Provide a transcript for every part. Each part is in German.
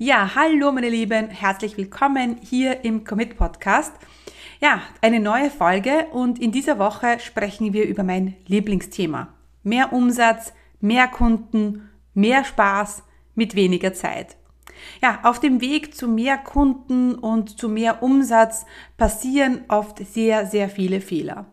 Ja, hallo meine Lieben, herzlich willkommen hier im Commit Podcast. Ja, eine neue Folge und in dieser Woche sprechen wir über mein Lieblingsthema. Mehr Umsatz, mehr Kunden, mehr Spaß mit weniger Zeit. Ja, auf dem Weg zu mehr Kunden und zu mehr Umsatz passieren oft sehr, sehr viele Fehler.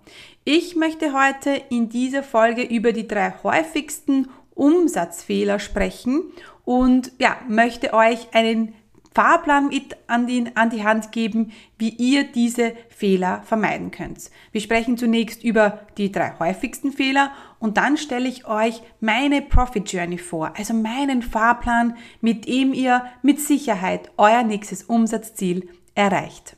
Ich möchte heute in dieser Folge über die drei häufigsten Umsatzfehler sprechen und ja, möchte euch einen Fahrplan mit an die, an die Hand geben, wie ihr diese Fehler vermeiden könnt. Wir sprechen zunächst über die drei häufigsten Fehler und dann stelle ich euch meine Profit Journey vor, also meinen Fahrplan, mit dem ihr mit Sicherheit euer nächstes Umsatzziel erreicht.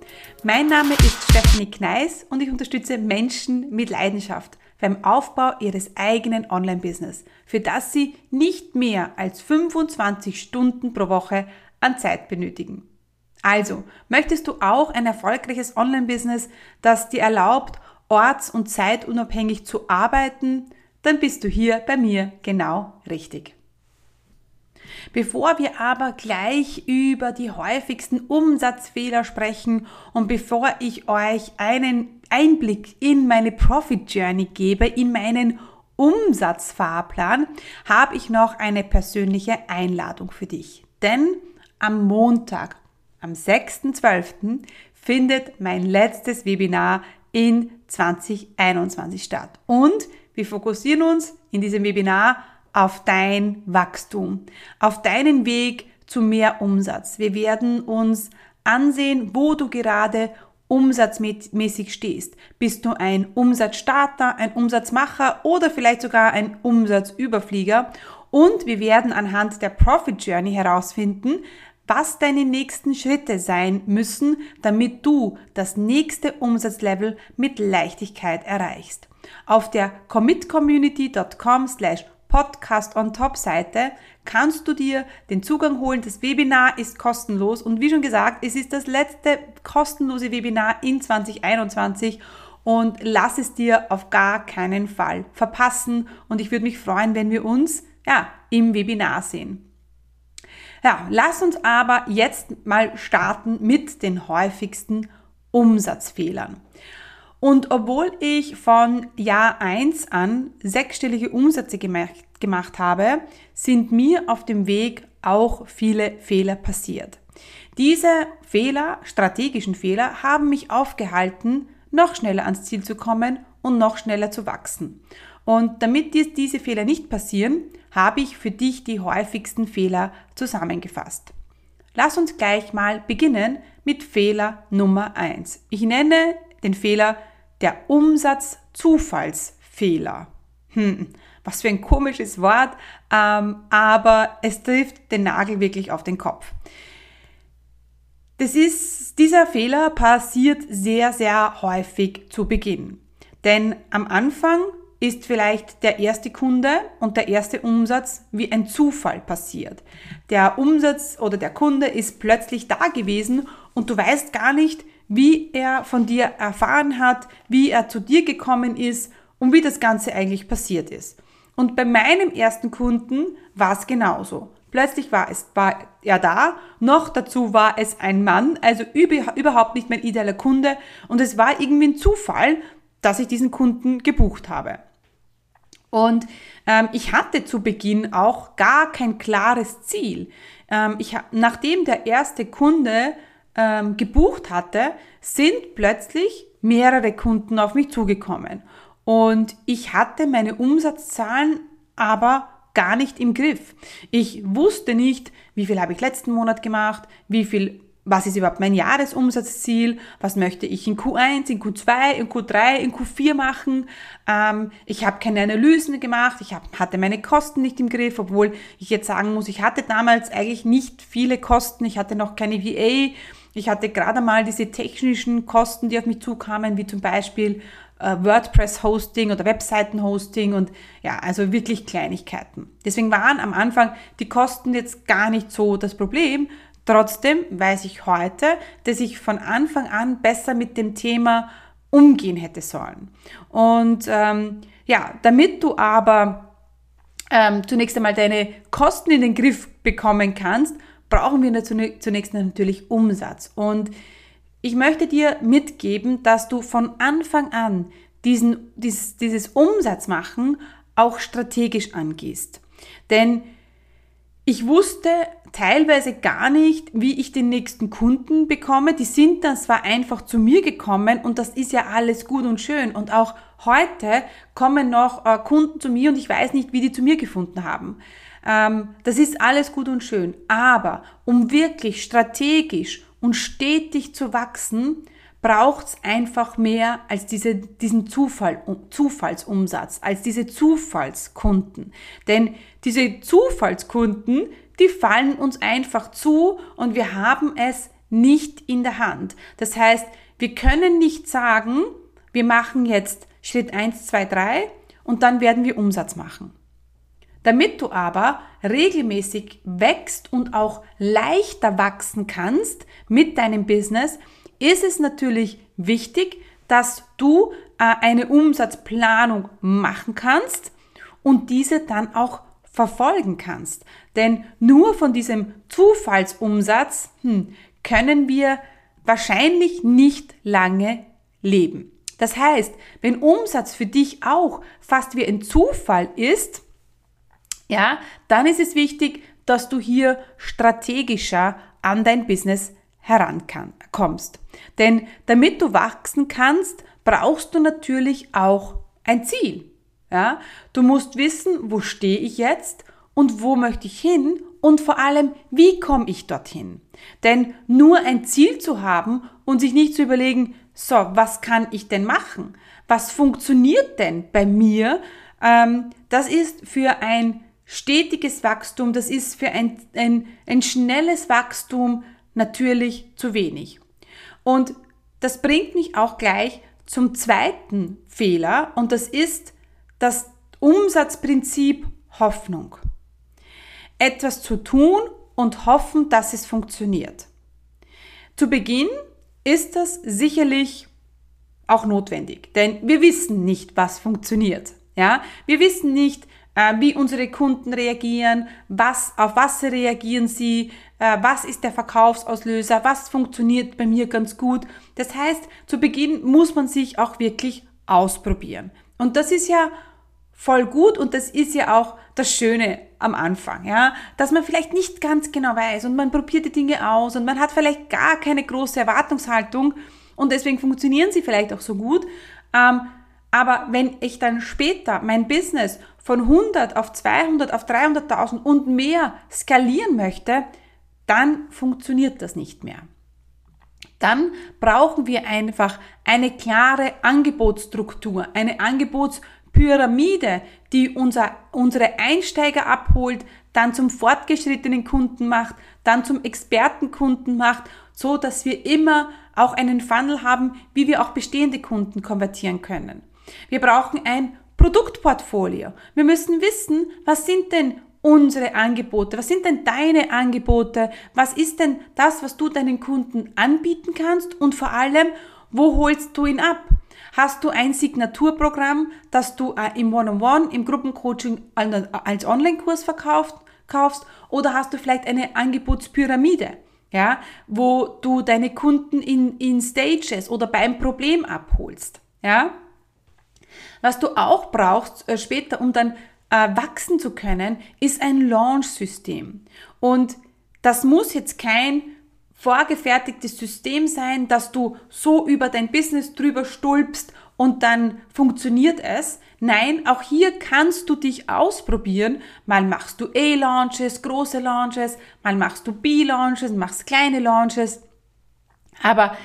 Mein Name ist Stephanie Kneis und ich unterstütze Menschen mit Leidenschaft beim Aufbau ihres eigenen Online-Business, für das sie nicht mehr als 25 Stunden pro Woche an Zeit benötigen. Also, möchtest du auch ein erfolgreiches Online-Business, das dir erlaubt, orts- und zeitunabhängig zu arbeiten, dann bist du hier bei mir genau richtig. Bevor wir aber gleich über die häufigsten Umsatzfehler sprechen und bevor ich euch einen Einblick in meine Profit Journey gebe, in meinen Umsatzfahrplan, habe ich noch eine persönliche Einladung für dich. Denn am Montag, am 6.12., findet mein letztes Webinar in 2021 statt. Und wir fokussieren uns in diesem Webinar auf dein Wachstum, auf deinen Weg zu mehr Umsatz. Wir werden uns ansehen, wo du gerade umsatzmäßig stehst. Bist du ein Umsatzstarter, ein Umsatzmacher oder vielleicht sogar ein Umsatzüberflieger? Und wir werden anhand der Profit Journey herausfinden, was deine nächsten Schritte sein müssen, damit du das nächste Umsatzlevel mit Leichtigkeit erreichst. Auf der commitcommunity.com slash Podcast on Top Seite kannst du dir den Zugang holen. Das Webinar ist kostenlos und wie schon gesagt, es ist das letzte kostenlose Webinar in 2021 und lass es dir auf gar keinen Fall verpassen und ich würde mich freuen, wenn wir uns ja im Webinar sehen. Ja, lass uns aber jetzt mal starten mit den häufigsten Umsatzfehlern. Und obwohl ich von Jahr 1 an sechsstellige Umsätze gemacht, gemacht habe, sind mir auf dem Weg auch viele Fehler passiert. Diese Fehler, strategischen Fehler, haben mich aufgehalten, noch schneller ans Ziel zu kommen und noch schneller zu wachsen. Und damit dir diese Fehler nicht passieren, habe ich für dich die häufigsten Fehler zusammengefasst. Lass uns gleich mal beginnen mit Fehler Nummer 1. Ich nenne den Fehler der Umsatzzufallsfehler. Hm, was für ein komisches Wort, ähm, aber es trifft den Nagel wirklich auf den Kopf. Das ist, dieser Fehler passiert sehr, sehr häufig zu Beginn. Denn am Anfang ist vielleicht der erste Kunde und der erste Umsatz wie ein Zufall passiert. Der Umsatz oder der Kunde ist plötzlich da gewesen und du weißt gar nicht, wie er von dir erfahren hat, wie er zu dir gekommen ist und wie das Ganze eigentlich passiert ist. Und bei meinem ersten Kunden war es genauso. Plötzlich war, es, war er da, noch dazu war es ein Mann, also überhaupt nicht mein idealer Kunde und es war irgendwie ein Zufall, dass ich diesen Kunden gebucht habe. Und ähm, ich hatte zu Beginn auch gar kein klares Ziel. Ähm, ich, nachdem der erste Kunde ähm, gebucht hatte, sind plötzlich mehrere Kunden auf mich zugekommen. Und ich hatte meine Umsatzzahlen aber gar nicht im Griff. Ich wusste nicht, wie viel habe ich letzten Monat gemacht, wie viel was ist überhaupt mein Jahresumsatzziel, was möchte ich in Q1, in Q2, in Q3, in Q4 machen. Ähm, ich habe keine Analysen gemacht, ich hab, hatte meine Kosten nicht im Griff, obwohl ich jetzt sagen muss, ich hatte damals eigentlich nicht viele Kosten, ich hatte noch keine VA, ich hatte gerade mal diese technischen Kosten, die auf mich zukamen, wie zum Beispiel äh, WordPress-Hosting oder Webseiten-Hosting und ja, also wirklich Kleinigkeiten. Deswegen waren am Anfang die Kosten jetzt gar nicht so das Problem, Trotzdem weiß ich heute, dass ich von Anfang an besser mit dem Thema umgehen hätte sollen. Und ähm, ja, damit du aber ähm, zunächst einmal deine Kosten in den Griff bekommen kannst, brauchen wir zunächst natürlich Umsatz. Und ich möchte dir mitgeben, dass du von Anfang an diesen, dieses, dieses Umsatzmachen auch strategisch angehst. Denn ich wusste teilweise gar nicht, wie ich den nächsten Kunden bekomme. Die sind dann zwar einfach zu mir gekommen und das ist ja alles gut und schön. Und auch heute kommen noch äh, Kunden zu mir und ich weiß nicht, wie die zu mir gefunden haben. Ähm, das ist alles gut und schön. Aber um wirklich strategisch und stetig zu wachsen, braucht es einfach mehr als diese, diesen Zufall, Zufallsumsatz, als diese Zufallskunden. Denn diese Zufallskunden, die fallen uns einfach zu und wir haben es nicht in der Hand. Das heißt, wir können nicht sagen, wir machen jetzt Schritt 1, 2, 3 und dann werden wir Umsatz machen. Damit du aber regelmäßig wächst und auch leichter wachsen kannst mit deinem Business, ist es natürlich wichtig, dass du äh, eine Umsatzplanung machen kannst und diese dann auch verfolgen kannst. Denn nur von diesem Zufallsumsatz hm, können wir wahrscheinlich nicht lange leben. Das heißt, wenn Umsatz für dich auch fast wie ein Zufall ist, ja, dann ist es wichtig, dass du hier strategischer an dein Business herankommst. Denn damit du wachsen kannst, brauchst du natürlich auch ein Ziel. Ja? Du musst wissen, wo stehe ich jetzt und wo möchte ich hin und vor allem, wie komme ich dorthin? Denn nur ein Ziel zu haben und sich nicht zu überlegen, so, was kann ich denn machen? Was funktioniert denn bei mir? Ähm, das ist für ein stetiges Wachstum, das ist für ein, ein, ein schnelles Wachstum natürlich zu wenig. Und das bringt mich auch gleich zum zweiten Fehler und das ist das Umsatzprinzip Hoffnung. Etwas zu tun und hoffen, dass es funktioniert. Zu Beginn ist das sicherlich auch notwendig, denn wir wissen nicht, was funktioniert. Ja, wir wissen nicht, wie unsere Kunden reagieren, was, auf was reagieren sie, äh, was ist der Verkaufsauslöser, was funktioniert bei mir ganz gut. Das heißt, zu Beginn muss man sich auch wirklich ausprobieren. Und das ist ja voll gut und das ist ja auch das Schöne am Anfang, ja, dass man vielleicht nicht ganz genau weiß und man probiert die Dinge aus und man hat vielleicht gar keine große Erwartungshaltung und deswegen funktionieren sie vielleicht auch so gut. Ähm, aber wenn ich dann später mein Business von 100 auf 200 auf 300.000 und mehr skalieren möchte, dann funktioniert das nicht mehr. Dann brauchen wir einfach eine klare Angebotsstruktur, eine Angebotsstruktur, Pyramide, die unser, unsere Einsteiger abholt, dann zum fortgeschrittenen Kunden macht, dann zum Expertenkunden macht, so dass wir immer auch einen Funnel haben, wie wir auch bestehende Kunden konvertieren können. Wir brauchen ein Produktportfolio. Wir müssen wissen, was sind denn unsere Angebote? Was sind denn deine Angebote? Was ist denn das, was du deinen Kunden anbieten kannst? Und vor allem, wo holst du ihn ab? Hast du ein Signaturprogramm, das du äh, im One-on-One, -on -One, im Gruppencoaching als Online-Kurs verkauft, kaufst? Oder hast du vielleicht eine Angebotspyramide? Ja, wo du deine Kunden in, in Stages oder beim Problem abholst. Ja, was du auch brauchst äh, später, um dann äh, wachsen zu können, ist ein Launch-System. Und das muss jetzt kein vorgefertigtes System sein, dass du so über dein Business drüber stulpst und dann funktioniert es. Nein, auch hier kannst du dich ausprobieren. Mal machst du A-Launches, große Launches, mal machst du B-Launches, machst kleine Launches. Aber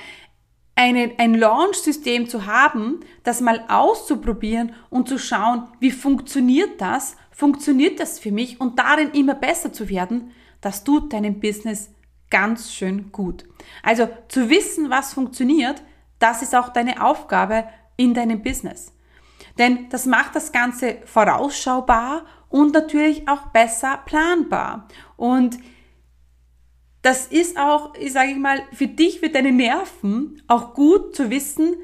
eine, ein Launch-System zu haben, das mal auszuprobieren und zu schauen, wie funktioniert das, funktioniert das für mich und darin immer besser zu werden, das tut deinem Business ganz schön gut. Also zu wissen, was funktioniert, das ist auch deine Aufgabe in deinem Business. Denn das macht das Ganze vorausschaubar und natürlich auch besser planbar. Und das ist auch, ich sage ich mal, für dich, für deine Nerven auch gut zu wissen,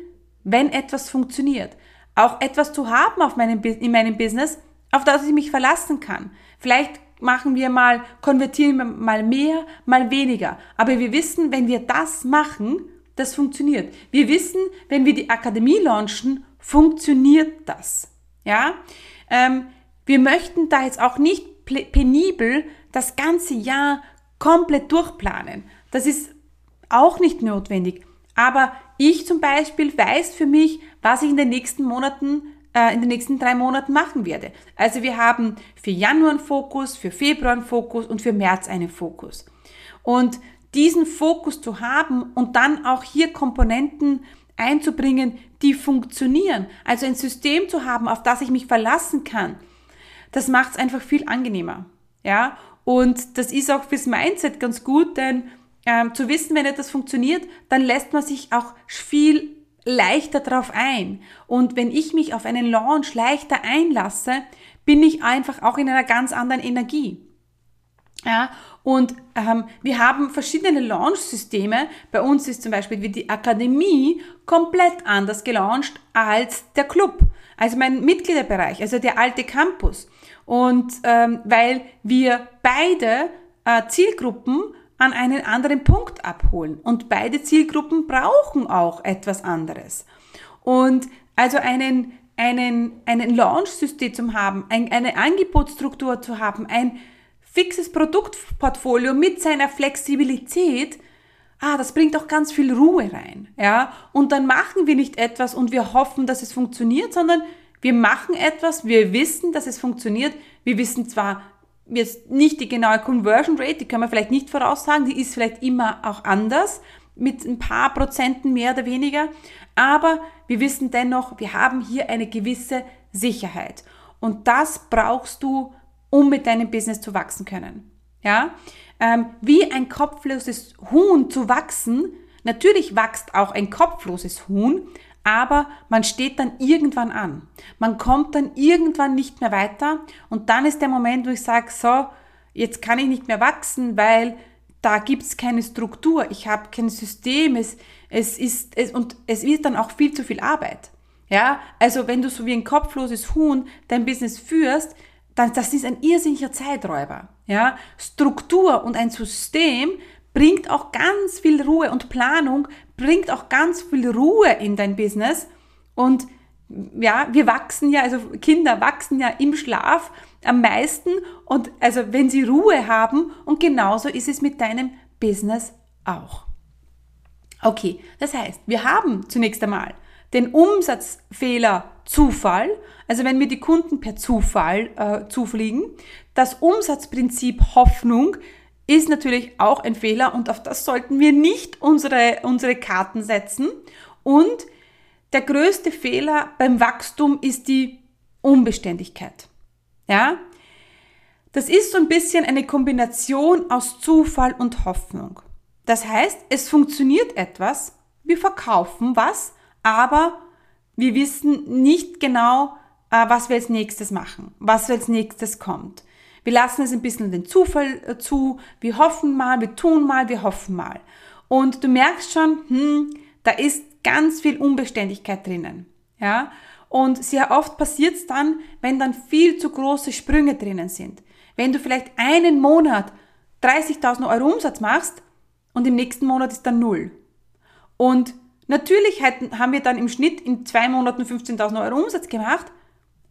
wenn etwas funktioniert. Auch etwas zu haben auf meinem, in meinem Business, auf das ich mich verlassen kann. Vielleicht machen wir mal, konvertieren wir mal mehr, mal weniger. Aber wir wissen, wenn wir das machen, das funktioniert. Wir wissen, wenn wir die Akademie launchen, funktioniert das. Ja, ähm, wir möchten da jetzt auch nicht penibel das ganze Jahr komplett durchplanen. Das ist auch nicht notwendig. Aber ich zum Beispiel weiß für mich, was ich in den nächsten Monaten, äh, in den nächsten drei Monaten machen werde. Also wir haben für Januar einen Fokus, für Februar einen Fokus und für März einen Fokus. Und diesen Fokus zu haben und dann auch hier Komponenten einzubringen, die funktionieren. Also ein System zu haben, auf das ich mich verlassen kann, das macht es einfach viel angenehmer. Ja, und das ist auch fürs Mindset ganz gut, denn ähm, zu wissen, wenn etwas funktioniert, dann lässt man sich auch viel leichter darauf ein. Und wenn ich mich auf einen Launch leichter einlasse, bin ich einfach auch in einer ganz anderen Energie. Ja, und ähm, wir haben verschiedene Launch-Systeme. Bei uns ist zum Beispiel die Akademie komplett anders gelauncht als der Club, also mein Mitgliederbereich, also der alte Campus. Und ähm, weil wir beide äh, Zielgruppen an einen anderen Punkt abholen. Und beide Zielgruppen brauchen auch etwas anderes. Und also einen, einen, einen Launch-System zu haben, ein, eine Angebotsstruktur zu haben, ein fixes Produktportfolio mit seiner Flexibilität, ah, das bringt auch ganz viel Ruhe rein, ja. Und dann machen wir nicht etwas und wir hoffen, dass es funktioniert, sondern wir machen etwas, wir wissen, dass es funktioniert. Wir wissen zwar jetzt nicht die genaue Conversion Rate, die können wir vielleicht nicht voraussagen, die ist vielleicht immer auch anders, mit ein paar Prozenten mehr oder weniger, aber wir wissen dennoch, wir haben hier eine gewisse Sicherheit. Und das brauchst du um mit deinem Business zu wachsen können. Ja, ähm, wie ein kopfloses Huhn zu wachsen. Natürlich wächst auch ein kopfloses Huhn, aber man steht dann irgendwann an. Man kommt dann irgendwann nicht mehr weiter und dann ist der Moment, wo ich sage, so, jetzt kann ich nicht mehr wachsen, weil da gibt es keine Struktur, ich habe kein System, es, es ist, es, und es ist dann auch viel zu viel Arbeit. Ja, also wenn du so wie ein kopfloses Huhn dein Business führst, dann, das ist ein irrsinniger Zeiträuber. Ja? Struktur und ein System bringt auch ganz viel Ruhe und Planung bringt auch ganz viel Ruhe in dein Business und ja, wir wachsen ja, also Kinder wachsen ja im Schlaf am meisten und also wenn sie Ruhe haben und genauso ist es mit deinem Business auch. Okay, das heißt, wir haben zunächst einmal den Umsatzfehler Zufall, also wenn mir die Kunden per Zufall äh, zufliegen. Das Umsatzprinzip Hoffnung ist natürlich auch ein Fehler und auf das sollten wir nicht unsere, unsere Karten setzen. Und der größte Fehler beim Wachstum ist die Unbeständigkeit. Ja? Das ist so ein bisschen eine Kombination aus Zufall und Hoffnung. Das heißt, es funktioniert etwas, wir verkaufen was, aber wir wissen nicht genau, äh, was wir als nächstes machen, was als nächstes kommt. Wir lassen es ein bisschen den Zufall äh, zu, wir hoffen mal, wir tun mal, wir hoffen mal. Und du merkst schon, hm, da ist ganz viel Unbeständigkeit drinnen. Ja? Und sehr oft passiert es dann, wenn dann viel zu große Sprünge drinnen sind. Wenn du vielleicht einen Monat 30.000 Euro Umsatz machst und im nächsten Monat ist dann null. Und Natürlich haben wir dann im Schnitt in zwei Monaten 15.000 Euro Umsatz gemacht,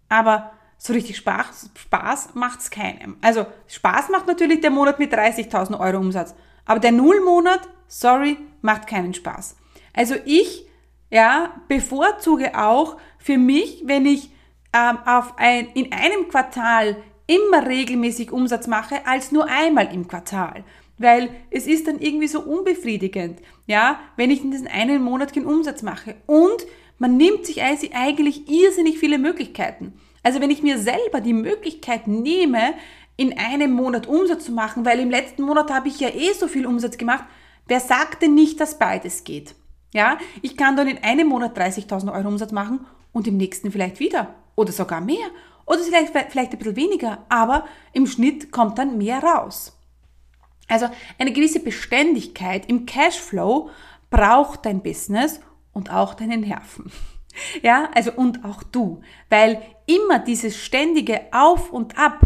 aber so richtig Spaß, Spaß macht es keinem. Also Spaß macht natürlich der Monat mit 30.000 Euro Umsatz, aber der Nullmonat, sorry, macht keinen Spaß. Also ich ja, bevorzuge auch für mich, wenn ich ähm, auf ein, in einem Quartal immer regelmäßig Umsatz mache, als nur einmal im Quartal. Weil es ist dann irgendwie so unbefriedigend, ja, wenn ich in diesem einen Monat keinen Umsatz mache. Und man nimmt sich eigentlich irrsinnig viele Möglichkeiten. Also wenn ich mir selber die Möglichkeit nehme, in einem Monat Umsatz zu machen, weil im letzten Monat habe ich ja eh so viel Umsatz gemacht, wer sagt denn nicht, dass beides geht? Ja, ich kann dann in einem Monat 30.000 Euro Umsatz machen und im nächsten vielleicht wieder oder sogar mehr oder vielleicht, vielleicht ein bisschen weniger, aber im Schnitt kommt dann mehr raus. Also eine gewisse Beständigkeit im Cashflow braucht dein Business und auch deine Nerven. Ja, also und auch du, weil immer dieses ständige Auf und Ab,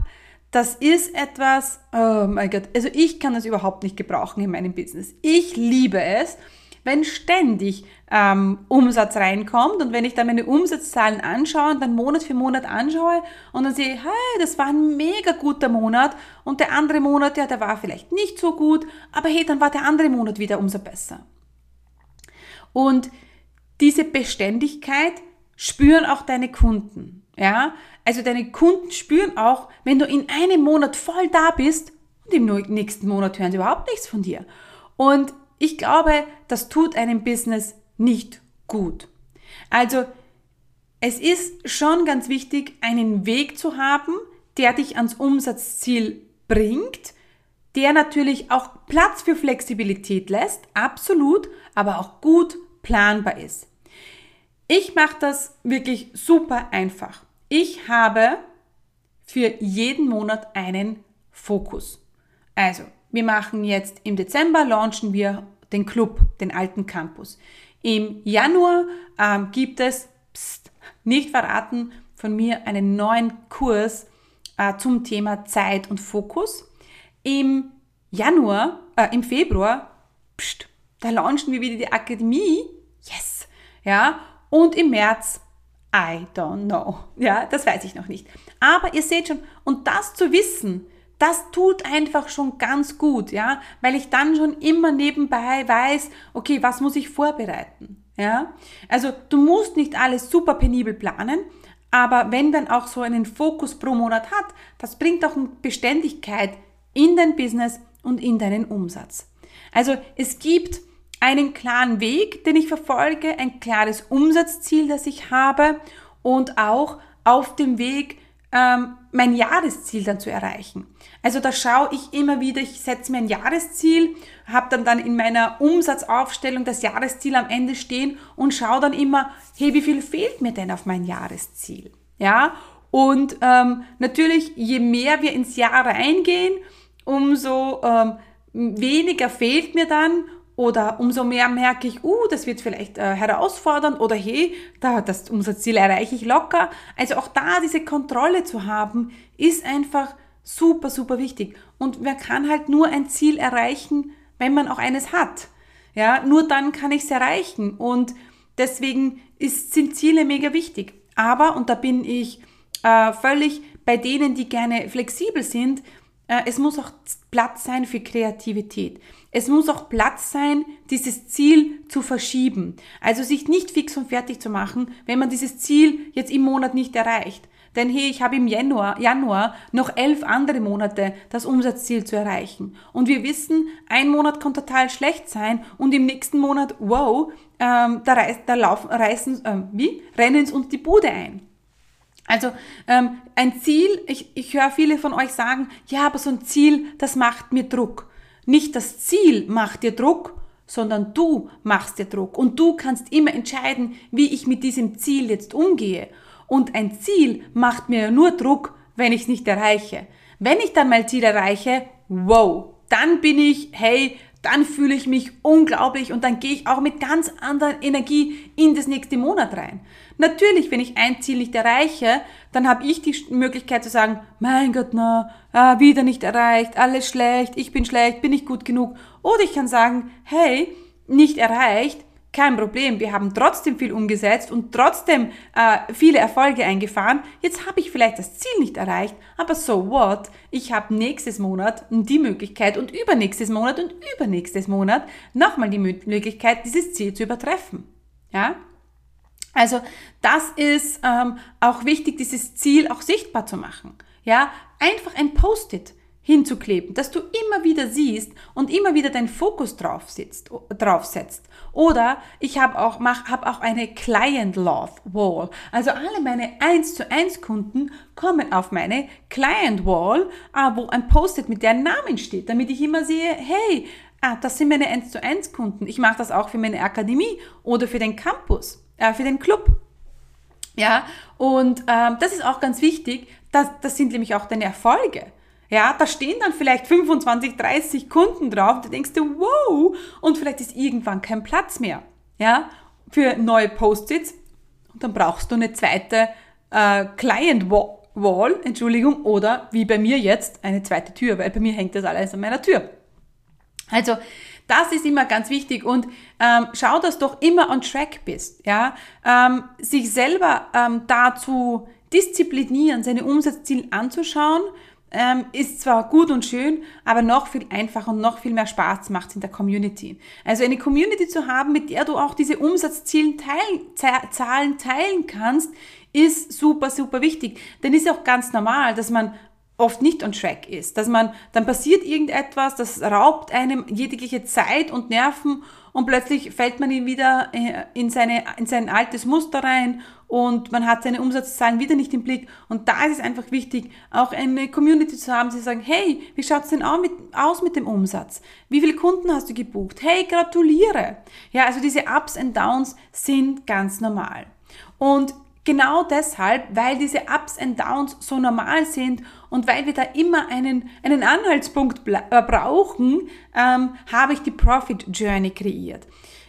das ist etwas, oh mein Gott, also ich kann das überhaupt nicht gebrauchen in meinem Business. Ich liebe es, wenn ständig ähm, Umsatz reinkommt und wenn ich dann meine Umsatzzahlen anschaue und dann Monat für Monat anschaue und dann sehe, hey, das war ein mega guter Monat und der andere Monat, ja, der war vielleicht nicht so gut, aber hey, dann war der andere Monat wieder umso besser. Und diese Beständigkeit spüren auch deine Kunden. Ja, also deine Kunden spüren auch, wenn du in einem Monat voll da bist und im nächsten Monat hören sie überhaupt nichts von dir. Und ich glaube, das tut einem Business nicht gut. Also es ist schon ganz wichtig, einen Weg zu haben, der dich ans Umsatzziel bringt, der natürlich auch Platz für Flexibilität lässt, absolut, aber auch gut planbar ist. Ich mache das wirklich super einfach. Ich habe für jeden Monat einen Fokus. Also, wir machen jetzt im Dezember, launchen wir den Club, den alten Campus. Im Januar ähm, gibt es, pst, nicht verraten, von mir einen neuen Kurs äh, zum Thema Zeit und Fokus. Im Januar, äh, im Februar, pst, da launchen wir wieder die Akademie. Yes! Ja, und im März, I don't know. Ja, das weiß ich noch nicht. Aber ihr seht schon, und das zu wissen, das tut einfach schon ganz gut, ja, weil ich dann schon immer nebenbei weiß, okay, was muss ich vorbereiten, ja. Also du musst nicht alles super penibel planen, aber wenn dann auch so einen Fokus pro Monat hat, das bringt auch eine Beständigkeit in dein Business und in deinen Umsatz. Also es gibt einen klaren Weg, den ich verfolge, ein klares Umsatzziel, das ich habe und auch auf dem Weg ähm, mein Jahresziel dann zu erreichen. Also da schaue ich immer wieder, ich setze mir ein Jahresziel, habe dann dann in meiner Umsatzaufstellung das Jahresziel am Ende stehen und schaue dann immer, hey, wie viel fehlt mir denn auf mein Jahresziel? Ja, und ähm, natürlich, je mehr wir ins Jahr reingehen, umso ähm, weniger fehlt mir dann oder umso mehr merke ich, uh, das wird vielleicht äh, herausfordernd oder hey, da, das Umsatzziel erreiche ich locker. Also auch da diese Kontrolle zu haben, ist einfach super, super wichtig. Und man kann halt nur ein Ziel erreichen, wenn man auch eines hat. Ja, nur dann kann ich es erreichen. Und deswegen ist, sind Ziele mega wichtig. Aber, und da bin ich äh, völlig bei denen, die gerne flexibel sind, es muss auch Platz sein für Kreativität. Es muss auch Platz sein, dieses Ziel zu verschieben. Also sich nicht fix und fertig zu machen, wenn man dieses Ziel jetzt im Monat nicht erreicht. Denn hey, ich habe im Januar, Januar noch elf andere Monate, das Umsatzziel zu erreichen. Und wir wissen, ein Monat kann total schlecht sein und im nächsten Monat, wow, ähm, da, reiß, da laufen, reißen, äh, wie? rennen uns die Bude ein. Also ähm, ein Ziel, ich, ich höre viele von euch sagen, ja, aber so ein Ziel, das macht mir Druck. Nicht das Ziel macht dir Druck, sondern du machst dir Druck. Und du kannst immer entscheiden, wie ich mit diesem Ziel jetzt umgehe. Und ein Ziel macht mir nur Druck, wenn ich es nicht erreiche. Wenn ich dann mein Ziel erreiche, wow, dann bin ich, hey, dann fühle ich mich unglaublich und dann gehe ich auch mit ganz anderer Energie in das nächste Monat rein. Natürlich, wenn ich ein Ziel nicht erreiche, dann habe ich die Möglichkeit zu sagen, mein Gott, na, ah, wieder nicht erreicht, alles schlecht, ich bin schlecht, bin ich gut genug. Oder ich kann sagen, hey, nicht erreicht, kein Problem, wir haben trotzdem viel umgesetzt und trotzdem äh, viele Erfolge eingefahren. Jetzt habe ich vielleicht das Ziel nicht erreicht, aber so what? Ich habe nächstes Monat die Möglichkeit und übernächstes Monat und übernächstes Monat nochmal die Möglichkeit, dieses Ziel zu übertreffen. Ja? Also das ist ähm, auch wichtig, dieses Ziel auch sichtbar zu machen. Ja, einfach ein Post-it. Hinzukleben, dass du immer wieder siehst und immer wieder deinen Fokus drauf, sitzt, drauf setzt. Oder ich habe auch, mach, hab auch eine Client Love Wall. Also alle meine 1 zu 1 Kunden kommen auf meine Client Wall, äh, wo ein Post-it mit deren Namen steht, damit ich immer sehe, hey, ah, das sind meine 1 zu 1 Kunden. Ich mache das auch für meine Akademie oder für den Campus, äh, für den Club. Ja, und ähm, das ist auch ganz wichtig. Das, das sind nämlich auch deine Erfolge. Ja, da stehen dann vielleicht 25, 30 Kunden drauf. Da denkst du, wow, und vielleicht ist irgendwann kein Platz mehr. Ja, für neue Post-its. Und dann brauchst du eine zweite äh, Client Wall, Entschuldigung, oder wie bei mir jetzt eine zweite Tür, weil bei mir hängt das alles an meiner Tür. Also das ist immer ganz wichtig und ähm, schau, dass du doch immer on track bist. Ja, ähm, sich selber ähm, dazu disziplinieren, seine Umsatzziele anzuschauen, ähm, ist zwar gut und schön, aber noch viel einfacher und noch viel mehr Spaß macht in der Community. Also eine Community zu haben, mit der du auch diese Umsatzzielen teilen, teilen kannst, ist super, super wichtig. Denn ist auch ganz normal, dass man oft nicht on track ist, dass man, dann passiert irgendetwas, das raubt einem jegliche Zeit und Nerven und plötzlich fällt man ihn wieder äh, in, seine, in sein altes Muster rein und man hat seine Umsatzzahlen wieder nicht im Blick. Und da ist es einfach wichtig, auch eine Community zu haben, die sagen, hey, wie schaut's denn aus mit dem Umsatz? Wie viele Kunden hast du gebucht? Hey, gratuliere! Ja, also diese Ups und Downs sind ganz normal. Und Genau deshalb, weil diese Ups and Downs so normal sind und weil wir da immer einen, einen Anhaltspunkt äh, brauchen, ähm, habe ich die Profit Journey kreiert.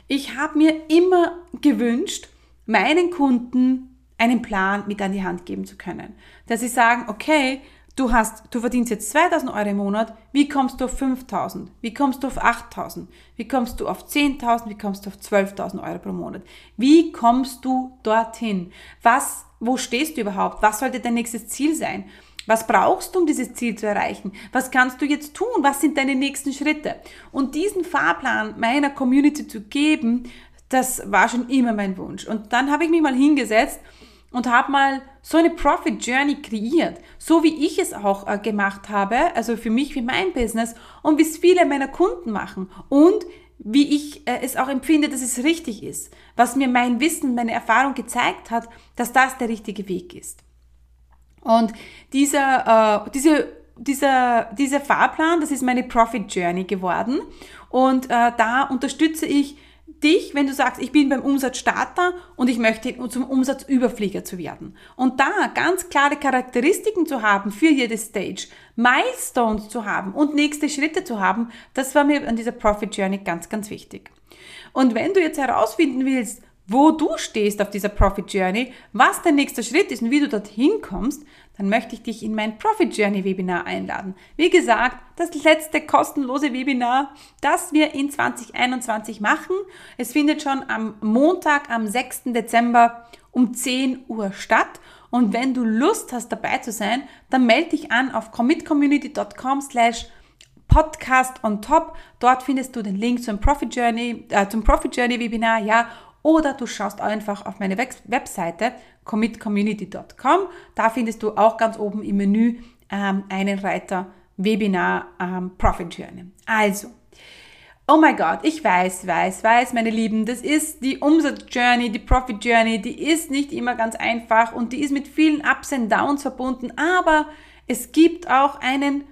Ich habe mir immer gewünscht, meinen Kunden einen Plan mit an die Hand geben zu können. Dass sie sagen, okay, du hast, du verdienst jetzt 2000 Euro im Monat, wie kommst du auf 5000? Wie kommst du auf 8000? Wie kommst du auf 10.000? Wie kommst du auf 12.000 Euro pro Monat? Wie kommst du dorthin? Was, wo stehst du überhaupt? Was sollte dein nächstes Ziel sein? Was brauchst du, um dieses Ziel zu erreichen? Was kannst du jetzt tun? Was sind deine nächsten Schritte? Und diesen Fahrplan meiner Community zu geben, das war schon immer mein Wunsch. Und dann habe ich mich mal hingesetzt und habe mal so eine Profit Journey kreiert, so wie ich es auch äh, gemacht habe, also für mich, für mein Business und wie es viele meiner Kunden machen und wie ich äh, es auch empfinde, dass es richtig ist, was mir mein Wissen, meine Erfahrung gezeigt hat, dass das der richtige Weg ist. Und dieser, äh, diese, dieser, dieser Fahrplan, das ist meine Profit Journey geworden und äh, da unterstütze ich dich, wenn du sagst, ich bin beim Umsatzstarter und ich möchte zum Umsatzüberflieger zu werden. Und da ganz klare Charakteristiken zu haben für jede Stage, Milestones zu haben und nächste Schritte zu haben, das war mir an dieser Profit Journey ganz, ganz wichtig. Und wenn du jetzt herausfinden willst, wo du stehst auf dieser Profit Journey, was dein nächster Schritt ist und wie du dorthin kommst, dann möchte ich dich in mein Profit Journey Webinar einladen. Wie gesagt, das letzte kostenlose Webinar, das wir in 2021 machen. Es findet schon am Montag, am 6. Dezember um 10 Uhr statt. Und wenn du Lust hast, dabei zu sein, dann melde dich an auf commitcommunity.com slash Podcast on top. Dort findest du den Link zum Profit Journey, äh, zum Profit Journey Webinar, ja, oder du schaust einfach auf meine Webseite commitcommunity.com. Da findest du auch ganz oben im Menü ähm, einen Reiter Webinar ähm, Profit Journey. Also, Oh mein Gott, ich weiß, weiß, weiß, meine Lieben, das ist die Umsatz-Journey, die Profit-Journey, die ist nicht immer ganz einfach und die ist mit vielen Ups und Downs verbunden, aber es gibt auch einen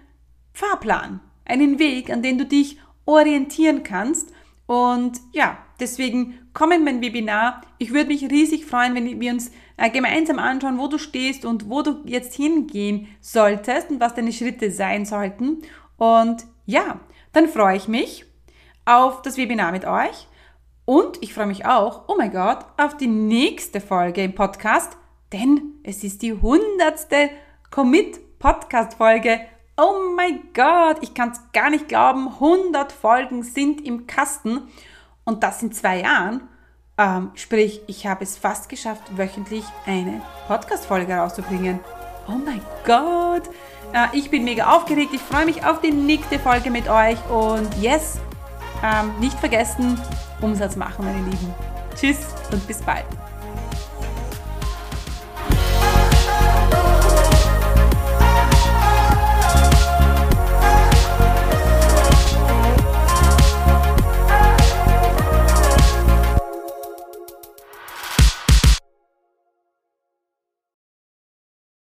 Fahrplan, einen Weg, an den du dich orientieren kannst und ja, deswegen komm in mein Webinar. Ich würde mich riesig freuen, wenn wir uns äh, gemeinsam anschauen, wo du stehst und wo du jetzt hingehen solltest und was deine Schritte sein sollten. Und ja, dann freue ich mich auf das Webinar mit euch. Und ich freue mich auch, oh mein Gott, auf die nächste Folge im Podcast, denn es ist die hundertste Commit-Podcast-Folge Oh mein Gott, ich kann es gar nicht glauben, 100 Folgen sind im Kasten und das in zwei Jahren. Ähm, sprich, ich habe es fast geschafft, wöchentlich eine Podcast-Folge rauszubringen. Oh mein Gott, äh, ich bin mega aufgeregt. Ich freue mich auf die nächste Folge mit euch und yes, ähm, nicht vergessen, Umsatz machen, meine Lieben. Tschüss und bis bald.